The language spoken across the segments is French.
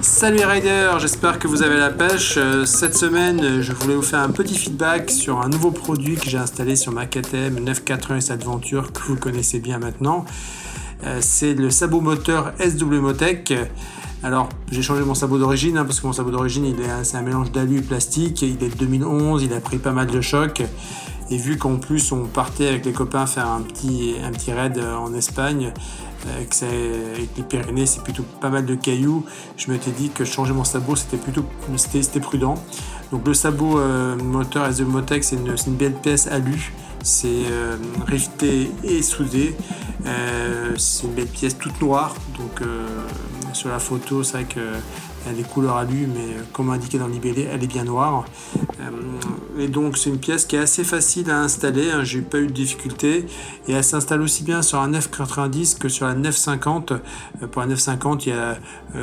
Salut les riders, j'espère que vous avez la pêche. Euh, Cette semaine, je voulais vous faire un petit feedback sur un nouveau produit que j'ai installé sur ma KTM 980 Adventure que vous connaissez bien maintenant. Euh, C'est le sabot moteur SW Motec. Alors, j'ai changé mon sabot d'origine hein, parce que mon sabot d'origine, c'est un mélange d'alu et plastique. Il est de 2011, il a pris pas mal de chocs. Et vu qu'en plus on partait avec les copains faire un petit, un petit raid euh, en Espagne, euh, avec les Pyrénées c'est plutôt pas mal de cailloux, je m'étais dit que changer mon sabot c'était plutôt c'était, prudent. Donc le sabot euh, moteur SW Motec c'est une, belle pièce alu, c'est euh, et soudé. C'est une belle pièce toute noire, donc sur la photo c'est vrai que des couleurs alu, mais euh, comme indiqué dans le libellé, elle est bien noire. Euh, et donc c'est une pièce qui est assez facile à installer, hein, j'ai pas eu de difficulté. Et elle s'installe aussi bien sur un 990 que sur la 950. Euh, pour la 950, il y a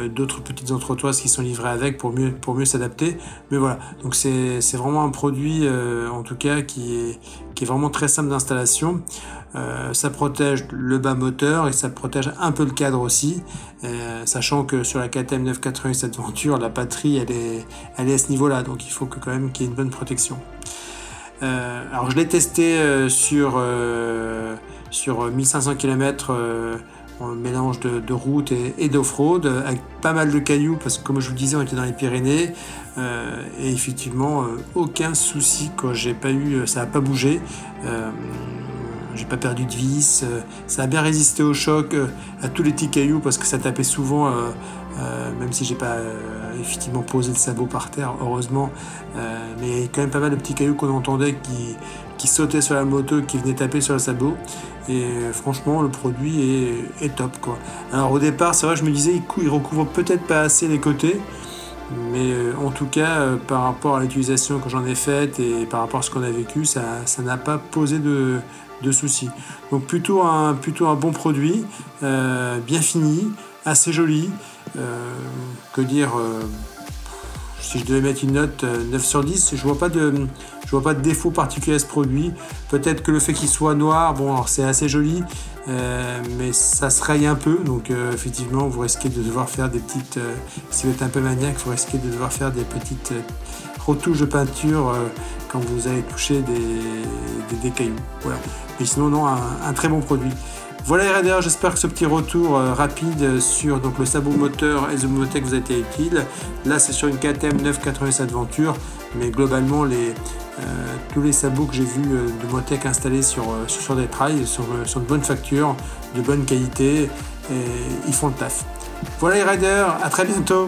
d'autres petites entretoises qui sont livrées avec pour mieux, pour mieux s'adapter. Mais voilà, donc c'est vraiment un produit en tout cas qui est, qui est vraiment très simple d'installation. Ça protège le bas moteur et ça protège un peu le cadre aussi, sachant que sur la KTM 980 Adventure, la batterie elle est, elle est à ce niveau-là, donc il faut que quand même qu'il y ait une bonne protection. Euh, alors je l'ai testé euh, sur, euh, sur 1500 km en mélange de, route et, et d'off-road, avec pas mal de cailloux, parce que comme je vous disais, on était dans les Pyrénées, et effectivement, aucun souci, quand j'ai pas eu, ça a pas bougé. J'ai pas perdu de vis, ça a bien résisté au choc, à tous les petits cailloux parce que ça tapait souvent, euh, même si j'ai pas euh, effectivement posé le sabot par terre, heureusement, euh, mais quand même pas mal de petits cailloux qu'on entendait qui, qui sautaient sur la moto, qui venaient taper sur le sabot. Et franchement, le produit est, top quoi. Alors au départ, c'est vrai, je me disais, il, cou- il recouvre peut-être pas assez les côtés. Mais en tout cas, par rapport à l'utilisation que j'en ai faite et par rapport à ce qu'on a vécu, ça n'a pas posé de, de soucis. Donc plutôt un, plutôt un bon produit, bien fini, assez joli. Euh, que dire euh, si je devais mettre une note euh, 9 sur 10, je vois pas de je vois pas de défaut particulier à ce produit. Peut-être que le fait qu'il soit noir, bon alors c'est assez joli, euh, mais ça se raye un peu, donc euh, effectivement vous risquez de devoir faire des petites, euh, si vous êtes un peu maniaque, vous risquez de devoir faire des petites euh, retouches de peinture euh, quand vous allez toucher des, des, cailloux. Voilà. Mais sinon non, un très bon produit. Voilà les raiders, j'espère que ce petit retour euh, rapide sur le sabot moteur et The Motec vous a été utile. Là c'est sur une KTM 980 Adventure, mais globalement euh, tous les sabots que j'ai vus euh, de Motec installés sur, des trails sont, sont de bonne facture, de bonne qualité, et ils font le taf. Voilà les riders, à très bientôt